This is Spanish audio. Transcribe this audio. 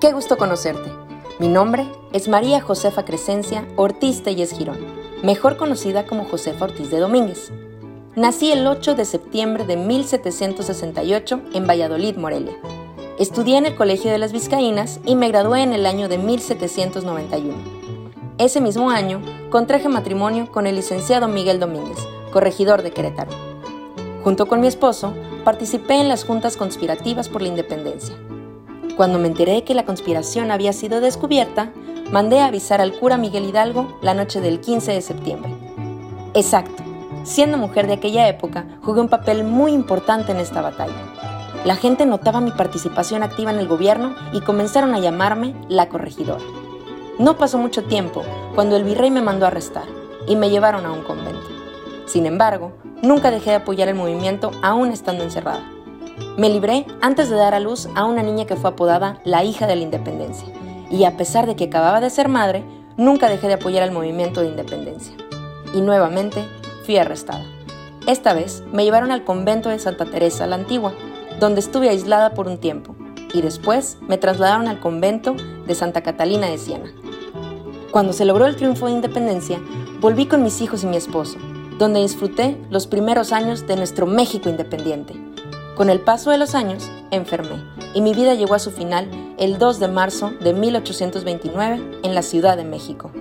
Qué gusto conocerte. Mi nombre es María Josefa Crescencia Ortiz Telles Girón, mejor conocida como Josefa Ortiz de Domínguez. Nací el 8 de septiembre de 1768 en Valladolid, Morelia. Estudié en el Colegio de las Vizcaínas y me gradué en el año de 1791. Ese mismo año contraje matrimonio con el licenciado Miguel Domínguez, corregidor de Querétaro. Junto con mi esposo, participé en las juntas conspirativas por la independencia. Cuando me enteré que la conspiración había sido descubierta, mandé a avisar al cura Miguel Hidalgo la noche del 15 de septiembre. Exacto, siendo mujer de aquella época, jugué un papel muy importante en esta batalla. La gente notaba mi participación activa en el gobierno y comenzaron a llamarme la corregidora. No pasó mucho tiempo cuando el virrey me mandó arrestar y me llevaron a un convento. Sin embargo, nunca dejé de apoyar el movimiento aún estando encerrada. Me libré antes de dar a luz a una niña que fue apodada la hija de la independencia, y a pesar de que acababa de ser madre, nunca dejé de apoyar el movimiento de independencia. Y nuevamente fui arrestada. Esta vez me llevaron al convento de Santa Teresa la Antigua, donde estuve aislada por un tiempo, y después me trasladaron al convento de Santa Catalina de Siena. Cuando se logró el triunfo de independencia, volví con mis hijos y mi esposo, donde disfruté los primeros años de nuestro México independiente. Con el paso de los años, enfermé y mi vida llegó a su final el 2 de marzo de 1829 en la Ciudad de México.